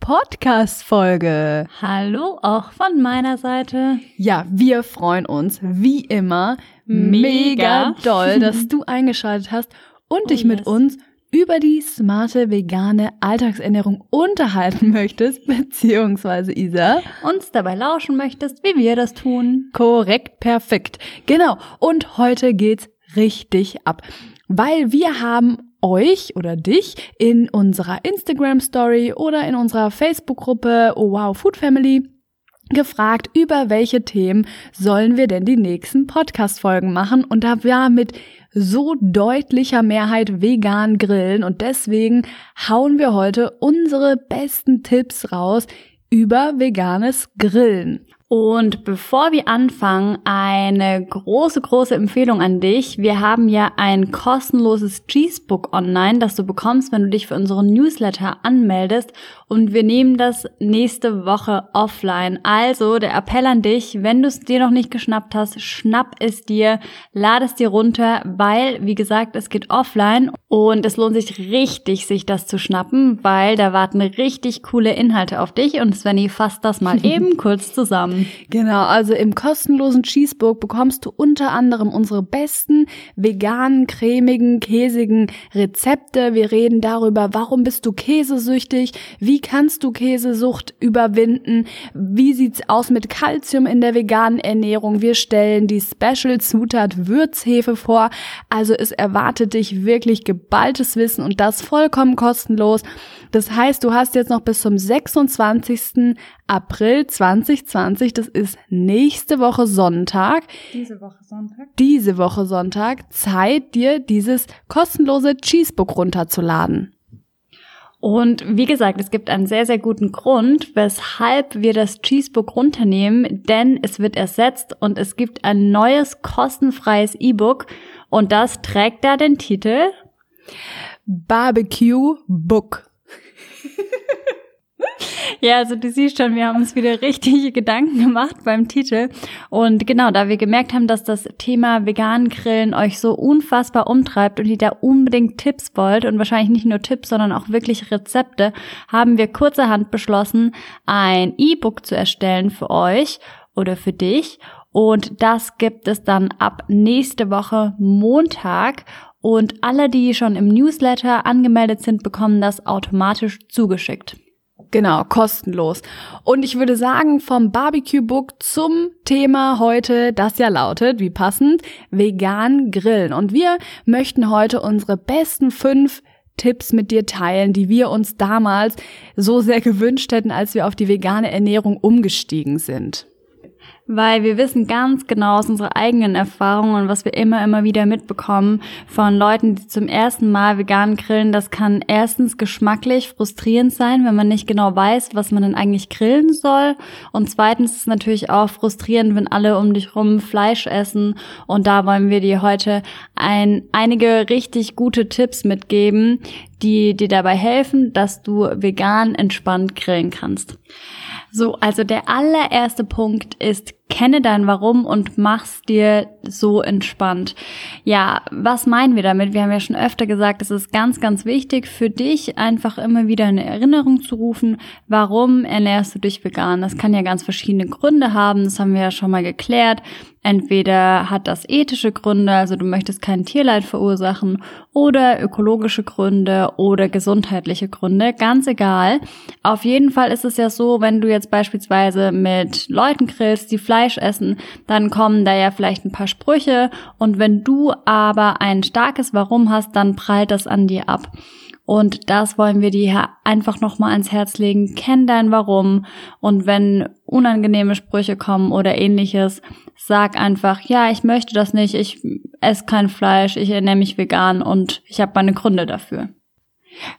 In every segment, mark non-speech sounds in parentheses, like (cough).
Podcast-Folge. Hallo auch von meiner Seite. Ja, wir freuen uns wie immer mega, Mega. doll, dass (laughs) du eingeschaltet hast und Oh dich mit yes. uns über die smarte vegane Alltagsernährung unterhalten (laughs) möchtest, beziehungsweise Isa. Uns dabei lauschen möchtest, wie wir das tun. Korrekt, perfekt. Genau. Und heute geht's richtig ab, weil wir haben euch oder dich in unserer Instagram Story oder in unserer Facebook Gruppe Oh Wow Food Family gefragt, über welche Themen sollen wir denn die nächsten Podcast Folgen machen und da war mit so deutlicher Mehrheit vegan grillen und deswegen hauen wir heute unsere besten Tipps raus über veganes Grillen. Und bevor wir anfangen, eine große, große Empfehlung an dich. Wir haben ja ein kostenloses Cheesebook online, das du bekommst, wenn du dich für unseren Newsletter anmeldest. Und wir nehmen das nächste Woche offline. Also der Appell an dich, wenn du es dir noch nicht geschnappt hast, schnapp es dir, lade es dir runter, weil, wie gesagt, es geht offline. Und es lohnt sich richtig, sich das zu schnappen, weil da warten richtig coole Inhalte auf dich. Und Svenny fasst das mal (laughs) eben kurz zusammen. Genau, also im kostenlosen Cheesebook bekommst du unter anderem unsere besten veganen, cremigen, käsigen Rezepte. Wir reden darüber, warum bist du käsesüchtig, wie kannst du Käsesucht überwinden, wie sieht's aus mit Kalzium in der veganen Ernährung. Wir stellen die Special-Zutat Würzhefe vor. Also es erwartet dich wirklich geballtes Wissen und das vollkommen kostenlos. Das heißt, du hast jetzt noch bis zum 26. April 2020, das ist nächste Woche Sonntag, Diese Woche Sonntag. diese Woche Sonntag, Zeit, dir dieses kostenlose Cheesebook runterzuladen. Und wie gesagt, es gibt einen sehr, sehr guten Grund, weshalb wir das Cheesebook runternehmen, denn es wird ersetzt und es gibt ein neues kostenfreies E-Book und das trägt da den Titel Barbecue Book. (laughs) Ja, also du siehst schon, wir haben uns wieder richtig (laughs) Gedanken gemacht beim Titel. Und genau, da wir gemerkt haben, dass das Thema vegan Grillen euch so unfassbar umtreibt und ihr da unbedingt Tipps wollt und wahrscheinlich nicht nur Tipps, sondern auch wirklich Rezepte, haben wir kurzerhand beschlossen, ein E-Book zu erstellen für euch oder für dich. Und das gibt es dann ab nächste Woche Montag. Und alle, die schon im Newsletter angemeldet sind, bekommen das automatisch zugeschickt. Genau, kostenlos. Und ich würde sagen, vom Barbecue Book zum Thema heute, das ja lautet, wie passend, vegan grillen. Und wir möchten heute unsere besten fünf Tipps mit dir teilen, die wir uns damals so sehr gewünscht hätten, als wir auf die vegane Ernährung umgestiegen sind. Weil wir wissen ganz genau aus unserer eigenen Erfahrung und was wir immer, immer wieder mitbekommen von Leuten, die zum ersten Mal vegan grillen, das kann erstens geschmacklich frustrierend sein, wenn man nicht genau weiß, was man denn eigentlich grillen soll. Und zweitens ist es natürlich auch frustrierend, wenn alle um dich rum Fleisch essen. Und da wollen wir dir heute ein, einige richtig gute Tipps mitgeben, die dir dabei helfen, dass du vegan entspannt grillen kannst. So, also der allererste Punkt ist, kenne dein Warum und mach's dir so entspannt. Ja, was meinen wir damit? Wir haben ja schon öfter gesagt, es ist ganz, ganz wichtig für dich, einfach immer wieder eine Erinnerung zu rufen, warum ernährst du dich vegan? Das kann ja ganz verschiedene Gründe haben, das haben wir ja schon mal geklärt. Entweder hat das ethische Gründe, also du möchtest kein Tierleid verursachen, oder ökologische Gründe oder gesundheitliche Gründe, ganz egal. Auf jeden Fall ist es ja so, wenn du jetzt beispielsweise mit Leuten grillst, die Fleisch essen, dann kommen da ja vielleicht ein paar Sprüche und wenn du aber ein starkes Warum hast, dann prallt das an dir ab. Und das wollen wir dir einfach nochmal ans Herz legen. Kenn dein Warum. Und wenn unangenehme Sprüche kommen oder ähnliches, sag einfach, ja, ich möchte das nicht, ich esse kein Fleisch, ich ernähre mich vegan und ich habe meine Gründe dafür.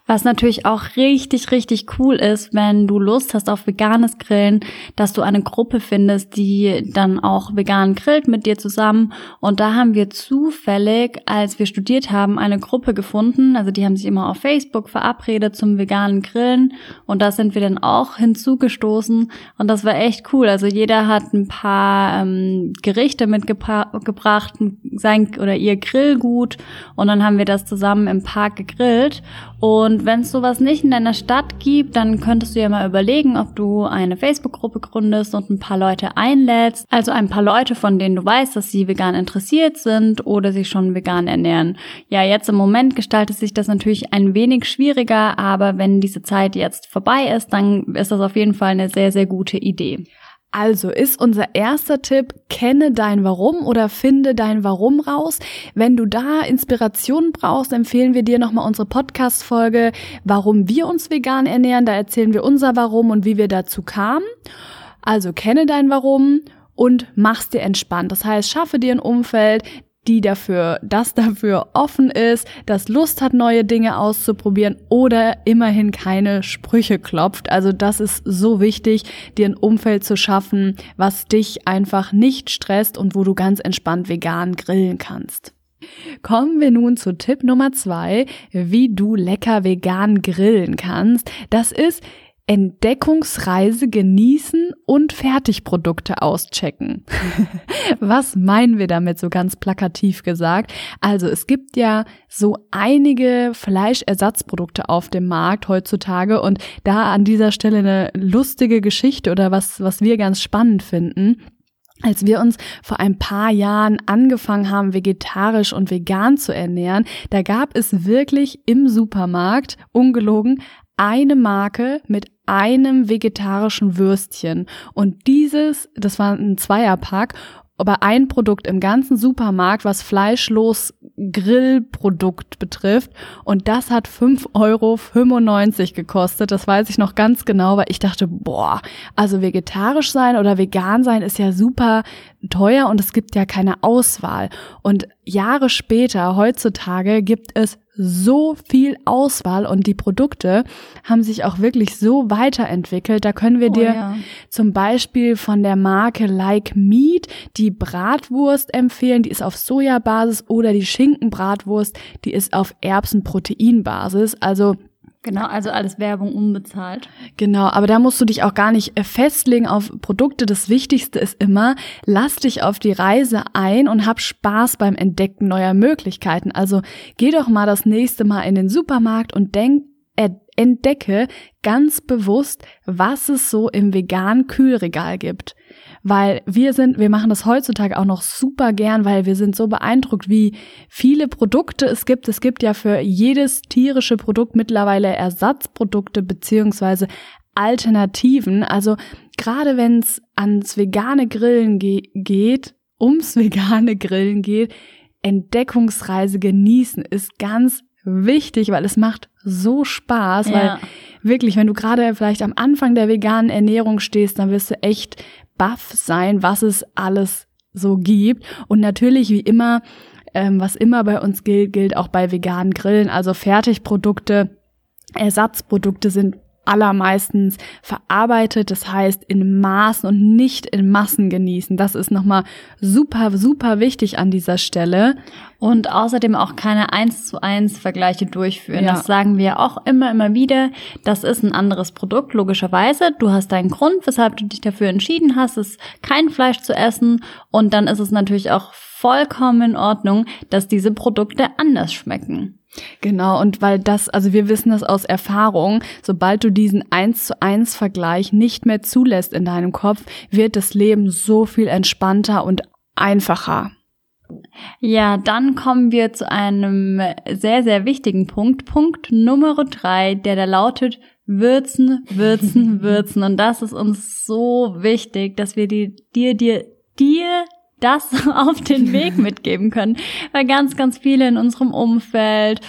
Was natürlich auch richtig, richtig cool ist, wenn du Lust hast auf veganes Grillen, dass du eine Gruppe findest, die dann auch vegan grillt mit dir zusammen. Und da haben wir zufällig, als wir studiert haben, eine Gruppe gefunden. Also die haben sich immer auf Facebook verabredet zum veganen Grillen. Und da sind wir dann auch hinzugestoßen. Und das war echt cool. Also jeder hat ein paar ähm, Gerichte mitgebracht, sein oder ihr Grillgut. Und dann haben wir das zusammen im Park gegrillt. Und wenn es sowas nicht in deiner Stadt gibt, dann könntest du ja mal überlegen, ob du eine Facebook-Gruppe gründest und ein paar Leute einlädst. Also ein paar Leute, von denen du weißt, dass sie vegan interessiert sind oder sich schon vegan ernähren. Ja, jetzt im Moment gestaltet sich das natürlich ein wenig schwieriger, aber wenn diese Zeit jetzt vorbei ist, dann ist das auf jeden Fall eine sehr, sehr gute Idee. Also ist unser erster Tipp, kenne dein Warum oder finde dein Warum raus. Wenn du da Inspiration brauchst, empfehlen wir dir nochmal unsere Podcast-Folge, warum wir uns vegan ernähren. Da erzählen wir unser Warum und wie wir dazu kamen. Also kenne dein Warum und mach's dir entspannt. Das heißt, schaffe dir ein Umfeld, die dafür, das dafür offen ist, das Lust hat, neue Dinge auszuprobieren oder immerhin keine Sprüche klopft. Also das ist so wichtig, dir ein Umfeld zu schaffen, was dich einfach nicht stresst und wo du ganz entspannt vegan grillen kannst. Kommen wir nun zu Tipp Nummer zwei, wie du lecker vegan grillen kannst. Das ist, Entdeckungsreise genießen und Fertigprodukte auschecken. (laughs) Was meinen wir damit so ganz plakativ gesagt? Also es gibt ja so einige Fleischersatzprodukte auf dem Markt heutzutage und da an dieser Stelle eine lustige Geschichte oder was, was wir ganz spannend finden. Als wir uns vor ein paar Jahren angefangen haben, vegetarisch und vegan zu ernähren, da gab es wirklich im Supermarkt, ungelogen, eine Marke mit einem vegetarischen Würstchen. Und dieses, das war ein Zweierpack, aber ein Produkt im ganzen Supermarkt, was fleischlos Grillprodukt betrifft. Und das hat 5,95 Euro gekostet. Das weiß ich noch ganz genau, weil ich dachte, boah, also vegetarisch sein oder vegan sein ist ja super teuer und es gibt ja keine Auswahl. Und Jahre später, heutzutage, gibt es so viel Auswahl und die Produkte haben sich auch wirklich so weiterentwickelt. Da können wir oh, dir ja. zum Beispiel von der Marke Like Meat die Bratwurst empfehlen, die ist auf Sojabasis oder die Schinkenbratwurst, die ist auf Erbsenproteinbasis. Also Genau, also alles Werbung unbezahlt. Genau, aber da musst du dich auch gar nicht äh, festlegen auf Produkte. Das Wichtigste ist immer, lass dich auf die Reise ein und hab Spaß beim Entdecken neuer Möglichkeiten. Also geh doch mal das nächste Mal in den Supermarkt und denk, entdecke ganz bewusst, was es so im veganen Kühlregal gibt weil wir sind, wir machen das heutzutage auch noch super gern, weil wir sind so beeindruckt, wie viele Produkte es gibt. Es gibt ja für jedes tierische Produkt mittlerweile Ersatzprodukte beziehungsweise Alternativen. Also gerade wenn es ans vegane Grillen ge geht, ums (laughs) vegane Grillen geht, Entdeckungsreise genießen ist ganz wichtig, weil es macht so Spaß, ja. weil wirklich, wenn du gerade vielleicht am Anfang der veganen Ernährung stehst, dann wirst du echt baff sein, was es alles so gibt. Und natürlich, wie immer, ähm, was immer bei uns gilt, gilt auch bei veganen Grillen. Also Fertigprodukte, Ersatzprodukte sind allermeistens verarbeitet, das heißt in Maßen und nicht in Massen genießen. Das ist nochmal super, super wichtig an dieser Stelle. Und außerdem auch keine eins zu eins Vergleiche durchführen. Ja. Das sagen wir auch immer, immer wieder. Das ist ein anderes Produkt, logischerweise. Du hast deinen Grund, weshalb du dich dafür entschieden hast, es kein Fleisch zu essen. Und dann ist es natürlich auch vollkommen in Ordnung, dass diese Produkte anders schmecken. Genau, und weil das, also wir wissen das aus Erfahrung, sobald du diesen eins zu eins Vergleich nicht mehr zulässt in deinem Kopf, wird das Leben so viel entspannter und einfacher. Ja, dann kommen wir zu einem sehr, sehr wichtigen Punkt. Punkt Nummer drei, der da lautet Würzen, Würzen, (laughs) Würzen. Und das ist uns so wichtig, dass wir die, dir, dir, dir das (laughs) auf den Weg mitgeben können, weil ganz, ganz viele in unserem Umfeld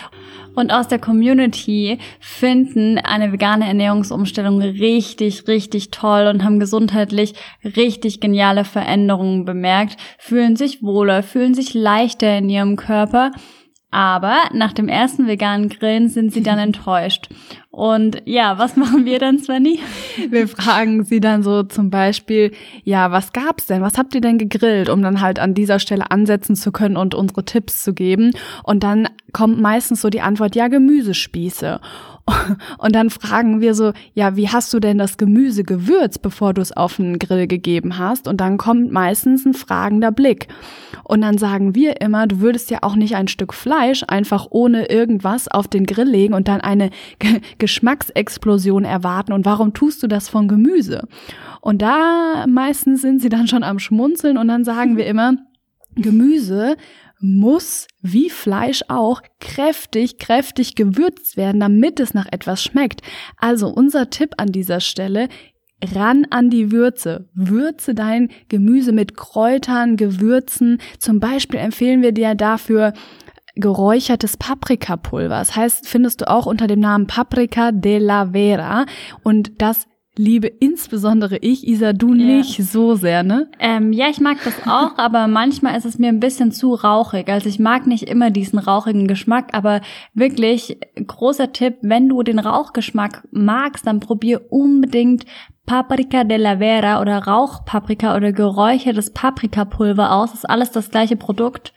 und aus der Community finden eine vegane Ernährungsumstellung richtig, richtig toll und haben gesundheitlich richtig geniale Veränderungen bemerkt, fühlen sich wohler, fühlen sich leichter in ihrem Körper Aber nach dem ersten veganen Grillen sind sie dann (laughs) enttäuscht. Und ja, was machen wir dann, Svenny? Wir fragen sie dann so zum Beispiel, ja, was gab's denn? Was habt ihr denn gegrillt? Um dann halt an dieser Stelle ansetzen zu können und unsere Tipps zu geben. Und dann kommt meistens so die Antwort, ja, Gemüsespieße. (laughs) Und dann fragen wir so, ja, wie hast du denn das Gemüse gewürzt, bevor du es auf den Grill gegeben hast? Und dann kommt meistens ein fragender Blick. Und dann sagen wir immer, du würdest ja auch nicht ein Stück Fleisch einfach ohne irgendwas auf den Grill legen und dann eine (laughs) Geschmacksexplosion erwarten. Und warum tust du das von Gemüse? Und da meistens sind sie dann schon am Schmunzeln und dann sagen wir immer, Gemüse muss, wie Fleisch auch, kräftig, kräftig gewürzt werden, damit es nach etwas schmeckt. Also unser Tipp an dieser Stelle, ran an die Würze. Würze dein Gemüse mit Kräutern, Gewürzen. Zum Beispiel empfehlen wir dir dafür geräuchertes Paprikapulver. Das heißt, findest du auch unter dem Namen Paprika de la Vera. Und das liebe insbesondere ich, Isa, du ja. nicht so sehr, ne? Ähm, ja, ich mag das auch, aber manchmal ist es mir ein bisschen zu rauchig. Also ich mag nicht immer diesen rauchigen Geschmack, aber wirklich großer Tipp, wenn du den Rauchgeschmack magst, dann probier unbedingt Paprika de la Vera oder Rauchpaprika oder geräuchertes Paprikapulver aus. Das ist alles das gleiche Produkt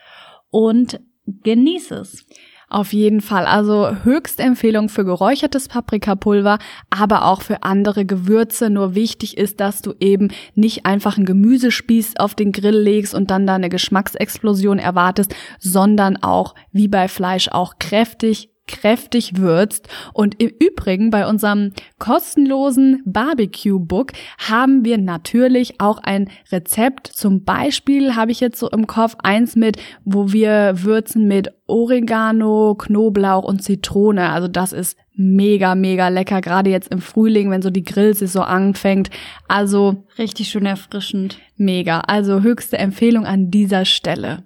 und genieß es. Auf jeden Fall. Also Höchstempfehlung für geräuchertes Paprikapulver, aber auch für andere Gewürze. Nur wichtig ist, dass du eben nicht einfach einen Gemüsespieß auf den Grill legst und dann da eine Geschmacksexplosion erwartest, sondern auch, wie bei Fleisch, auch kräftig kräftig würzt. Und im Übrigen bei unserem kostenlosen Barbecue-Book haben wir natürlich auch ein Rezept. Zum Beispiel habe ich jetzt so im Kopf eins mit, wo wir würzen mit Oregano, Knoblauch und Zitrone. Also das ist mega, mega lecker, gerade jetzt im Frühling, wenn so die Grillsaison anfängt. Also richtig schön erfrischend. Mega. Also höchste Empfehlung an dieser Stelle.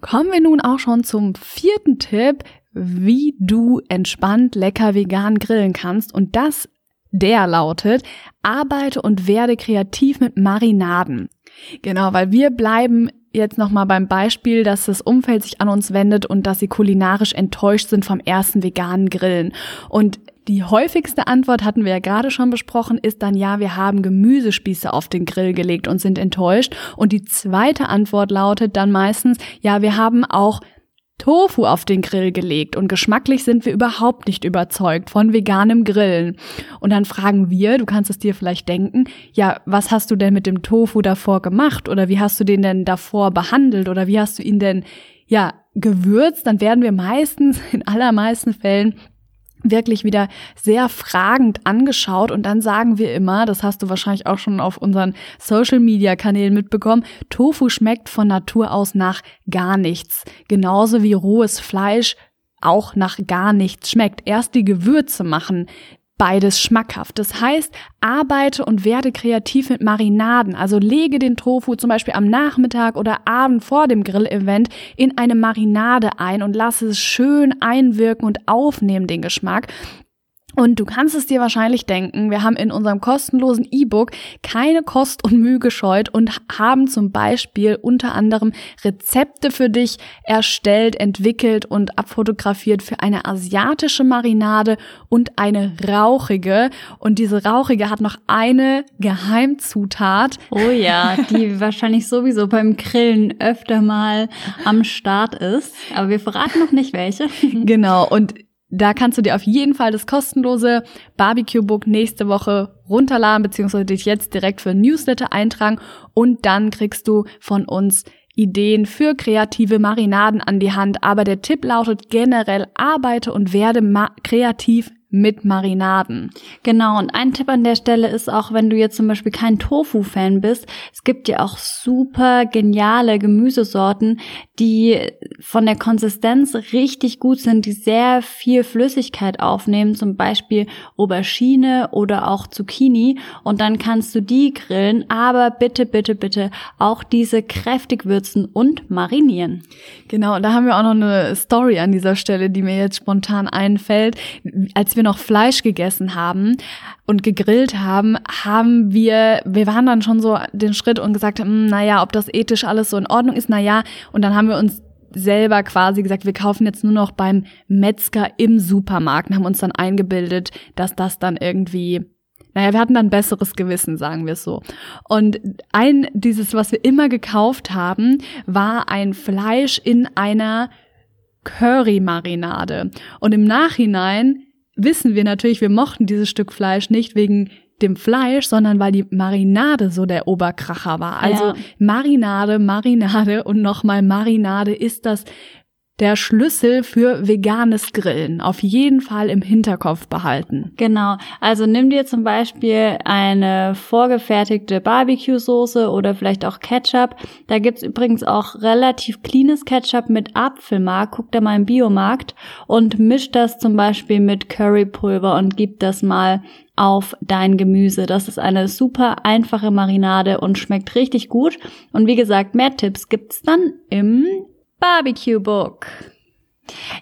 Kommen wir nun auch schon zum vierten Tipp, wie du entspannt lecker vegan grillen kannst. Und das, der lautet, arbeite und werde kreativ mit Marinaden. Genau, weil wir bleiben jetzt nochmal beim Beispiel, dass das Umfeld sich an uns wendet und dass sie kulinarisch enttäuscht sind vom ersten veganen Grillen. Und die häufigste Antwort hatten wir ja gerade schon besprochen, ist dann ja, wir haben Gemüsespieße auf den Grill gelegt und sind enttäuscht. Und die zweite Antwort lautet dann meistens, ja, wir haben auch Tofu auf den Grill gelegt und geschmacklich sind wir überhaupt nicht überzeugt von veganem Grillen. Und dann fragen wir, du kannst es dir vielleicht denken, ja, was hast du denn mit dem Tofu davor gemacht oder wie hast du den denn davor behandelt oder wie hast du ihn denn, ja, gewürzt? Dann werden wir meistens, (laughs) in allermeisten Fällen, wirklich wieder sehr fragend angeschaut und dann sagen wir immer, das hast du wahrscheinlich auch schon auf unseren Social Media Kanälen mitbekommen, Tofu schmeckt von Natur aus nach gar nichts. Genauso wie rohes Fleisch auch nach gar nichts schmeckt. Erst die Gewürze machen beides schmackhaft. Das heißt, arbeite und werde kreativ mit Marinaden. Also lege den Tofu zum Beispiel am Nachmittag oder Abend vor dem Grillevent in eine Marinade ein und lasse es schön einwirken und aufnehmen den Geschmack. Und du kannst es dir wahrscheinlich denken, wir haben in unserem kostenlosen E-Book keine Kost und Mühe gescheut und haben zum Beispiel unter anderem Rezepte für dich erstellt, entwickelt und abfotografiert für eine asiatische Marinade und eine rauchige. Und diese rauchige hat noch eine Geheimzutat. Oh ja, die (laughs) wahrscheinlich sowieso beim Grillen öfter mal am Start ist. Aber wir verraten noch nicht welche. Genau. Und da kannst du dir auf jeden Fall das kostenlose Barbecue-Book nächste Woche runterladen, beziehungsweise dich jetzt direkt für Newsletter eintragen und dann kriegst du von uns Ideen für kreative Marinaden an die Hand. Aber der Tipp lautet generell, arbeite und werde kreativ mit Marinaden. Genau, und ein Tipp an der Stelle ist auch, wenn du jetzt zum Beispiel kein Tofu-Fan bist, es gibt ja auch super geniale Gemüsesorten, die von der Konsistenz richtig gut sind, die sehr viel Flüssigkeit aufnehmen, zum Beispiel Aubergine oder auch Zucchini. Und dann kannst du die grillen, aber bitte, bitte, bitte auch diese kräftig würzen und marinieren. Genau, da haben wir auch noch eine Story an dieser Stelle, die mir jetzt spontan einfällt. Als wir noch Fleisch gegessen haben und gegrillt haben, haben wir, wir waren dann schon so den Schritt und gesagt, hm, naja, ob das ethisch alles so in Ordnung ist, naja, und dann haben wir uns selber quasi gesagt, wir kaufen jetzt nur noch beim Metzger im Supermarkt und haben uns dann eingebildet, dass das dann irgendwie naja, wir hatten dann besseres Gewissen, sagen wir es so. Und ein, dieses, was wir immer gekauft haben, war ein Fleisch in einer Curry-Marinade. Und im Nachhinein wissen wir natürlich, wir mochten dieses Stück Fleisch nicht wegen dem Fleisch, sondern weil die Marinade so der Oberkracher war. Also ja. Marinade, Marinade und nochmal Marinade ist das der Schlüssel für veganes Grillen. Auf jeden Fall im Hinterkopf behalten. Genau. Also nimm dir zum Beispiel eine vorgefertigte Barbecue-Soße oder vielleicht auch Ketchup. Da gibt's übrigens auch relativ cleanes Ketchup mit Apfelmark. Guck da mal im Biomarkt und misch das zum Beispiel mit Currypulver und gib das mal auf dein Gemüse. Das ist eine super einfache Marinade und schmeckt richtig gut. Und wie gesagt, mehr Tipps gibt's dann im Barbecue Book.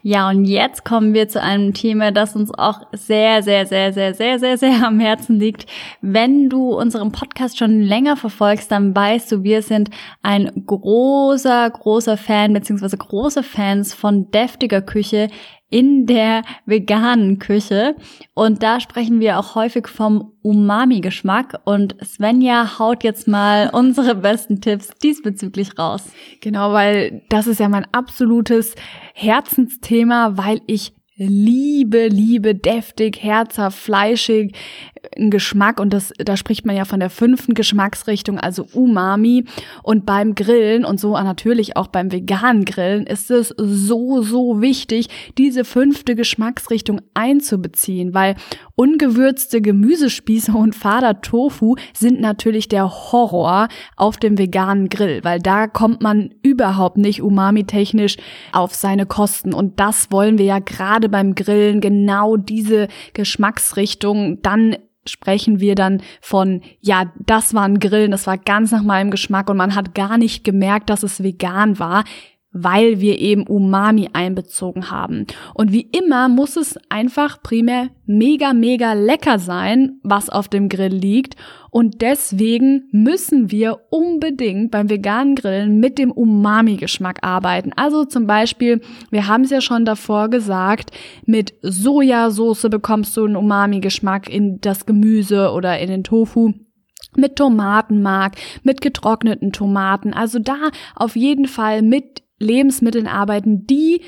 Ja, und jetzt kommen wir zu einem Thema, das uns auch sehr, sehr, sehr, sehr, sehr, sehr, sehr am Herzen liegt. Wenn du unseren Podcast schon länger verfolgst, dann weißt du, wir sind ein großer, großer Fan beziehungsweise große Fans von deftiger Küche in der veganen Küche. Und da sprechen wir auch häufig vom Umami-Geschmack. Und Svenja haut jetzt mal (laughs) unsere besten Tipps diesbezüglich raus. Genau, weil das ist ja mein absolutes Herzensthema, weil ich liebe, liebe, deftig, herzhaft, fleischig, ein Geschmack und das, da spricht man ja von der fünften Geschmacksrichtung, also Umami. Und beim Grillen und so natürlich auch beim veganen Grillen ist es so, so wichtig, diese fünfte Geschmacksrichtung einzubeziehen, weil ungewürzte Gemüsespieße und Fader Tofu sind natürlich der Horror auf dem veganen Grill, weil da kommt man überhaupt nicht umami-technisch auf seine Kosten. Und das wollen wir ja gerade beim Grillen genau diese Geschmacksrichtung dann sprechen wir dann von, ja, das war ein Grillen, das war ganz nach meinem Geschmack und man hat gar nicht gemerkt, dass es vegan war weil wir eben Umami einbezogen haben. Und wie immer muss es einfach primär mega, mega lecker sein, was auf dem Grill liegt. Und deswegen müssen wir unbedingt beim veganen Grillen mit dem Umami-Geschmack arbeiten. Also zum Beispiel, wir haben es ja schon davor gesagt, mit Sojasauce bekommst du einen Umami-Geschmack in das Gemüse oder in den Tofu mit Tomatenmark, mit getrockneten Tomaten. Also da auf jeden Fall mit Lebensmitteln arbeiten, die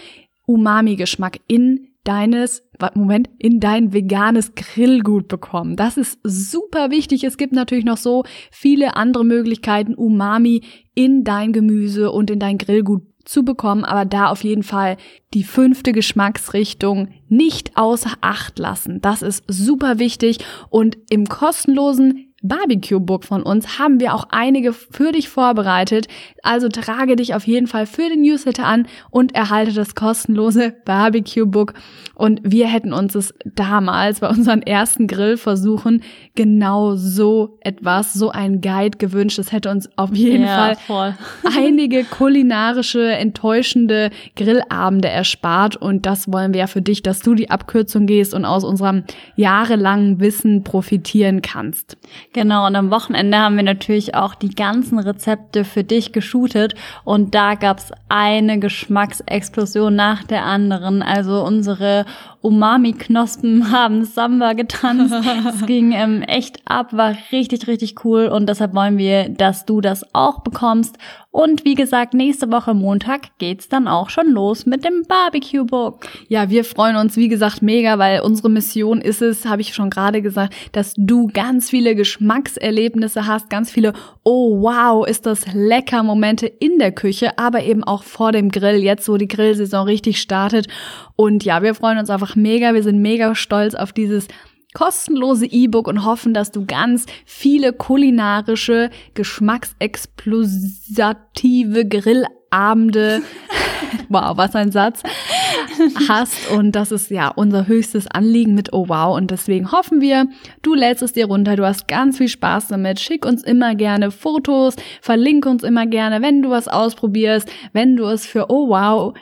Umami-Geschmack in deines, Moment, in dein veganes Grillgut bekommen. Das ist super wichtig. Es gibt natürlich noch so viele andere Möglichkeiten, Umami in dein Gemüse und in dein Grillgut zu bekommen, aber da auf jeden Fall die fünfte Geschmacksrichtung nicht außer Acht lassen. Das ist super wichtig und im kostenlosen Barbecue-Book von uns haben wir auch einige für dich vorbereitet. Also trage dich auf jeden Fall für den Newsletter an und erhalte das kostenlose Barbecue-Book. Und wir hätten uns es damals bei unseren ersten Grillversuchen genau so etwas, so ein Guide gewünscht. Es hätte uns auf jeden ja, Fall (laughs) einige kulinarische, enttäuschende Grillabende erspart. Und das wollen wir ja für dich, dass du die Abkürzung gehst und aus unserem jahrelangen Wissen profitieren kannst. Genau, und am Wochenende haben wir natürlich auch die ganzen Rezepte für dich geshootet und da gab's eine Geschmacksexplosion nach der anderen. Also unsere Umami-Knospen (laughs) haben Samba getanzt. (laughs) es ging ähm, echt ab, war richtig, richtig cool und deshalb wollen wir, dass du das auch bekommst. Und wie gesagt, nächste Woche Montag geht's dann auch schon los mit dem Barbecue Book. Ja, wir freuen uns, wie gesagt, mega, weil unsere Mission ist es, habe ich schon gerade gesagt, dass du ganz viele Geschmackserlebnisse hast, ganz viele Oh wow, ist das lecker Momente in der Küche, aber eben auch vor dem Grill, jetzt wo die Grillsaison richtig startet. Und ja, wir freuen uns einfach mega. Wir sind mega stolz auf dieses kostenlose E-Book und hoffen, dass du ganz viele kulinarische, geschmacksexplosive Grillabende, (laughs) wow, was ein Satz, (laughs) hast. Und das ist ja unser höchstes Anliegen mit Oh Wow. Und deswegen hoffen wir, du lädst es dir runter, du hast ganz viel Spaß damit. Schick uns immer gerne Fotos, verlink uns immer gerne, wenn du was ausprobierst, wenn du es für Oh Wow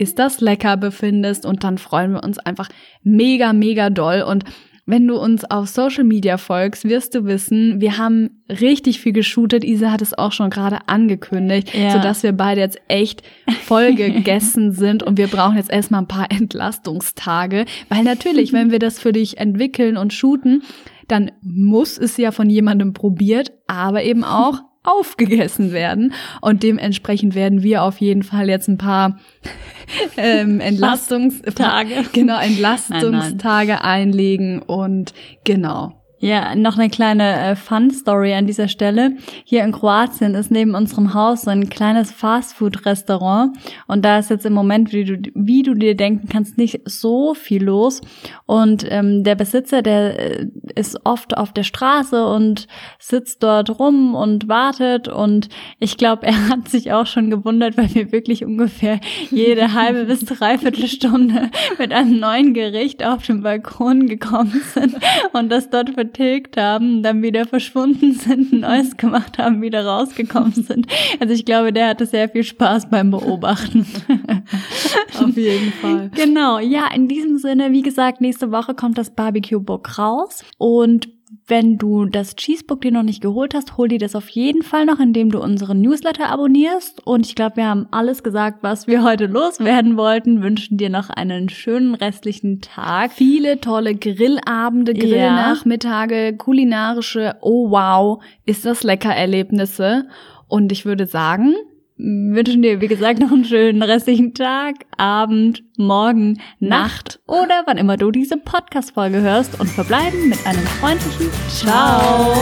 ist das lecker befindest und dann freuen wir uns einfach mega, mega doll und Wenn du uns auf Social Media folgst, wirst du wissen, wir haben richtig viel geshootet. Isa hat es auch schon gerade angekündigt, ja. sodass wir beide jetzt echt voll (laughs) gegessen sind und wir brauchen jetzt erstmal ein paar (laughs) Entlastungstage, weil natürlich, wenn wir das für dich entwickeln und shooten, dann muss es ja von jemandem probiert, aber eben auch aufgegessen werden. Und dementsprechend werden wir auf jeden Fall jetzt ein paar (laughs) ähm, Entlastungstage, (laughs) genau, Entlastungstage einlegen und genau. Ja, noch eine kleine äh, Fun-Story an dieser Stelle. Hier in Kroatien ist neben unserem Haus so ein kleines Fastfood-Restaurant und da ist jetzt im Moment, wie du, wie du dir denken kannst, nicht so viel los. Und ähm, der Besitzer, der äh, ist oft auf der Straße und sitzt dort rum und wartet und ich glaube, (laughs) er hat sich auch schon gewundert, weil wir wirklich ungefähr jede halbe bis dreiviertel Stunde (laughs) mit einem neuen Gericht auf dem Balkon gekommen sind und das dort für vertilgt haben, dann wieder verschwunden sind, Neues gemacht haben, wieder rausgekommen sind. Also ich glaube, der hatte sehr viel Spaß beim Beobachten. (laughs) Auf jeden Fall. Genau, ja, in diesem Sinne, wie gesagt, nächste Woche kommt das Barbecue Book raus und wenn du das Cheesebook dir noch nicht geholt hast, hol dir das auf jeden Fall noch, indem du unseren Newsletter abonnierst. Und ich glaube, wir haben alles gesagt, was wir heute loswerden wollten. Wünschen dir noch einen schönen restlichen Tag. Viele tolle Grillabende, Grillnachmittage, ja. kulinarische, oh wow, ist das lecker Erlebnisse. Und ich würde sagen, wünschen dir, wie gesagt, noch einen schönen restlichen Tag, Abend, Morgen, Nacht oder wann immer du diese Podcast-Folge hörst. Und verbleiben mit einem freundlichen Ciao.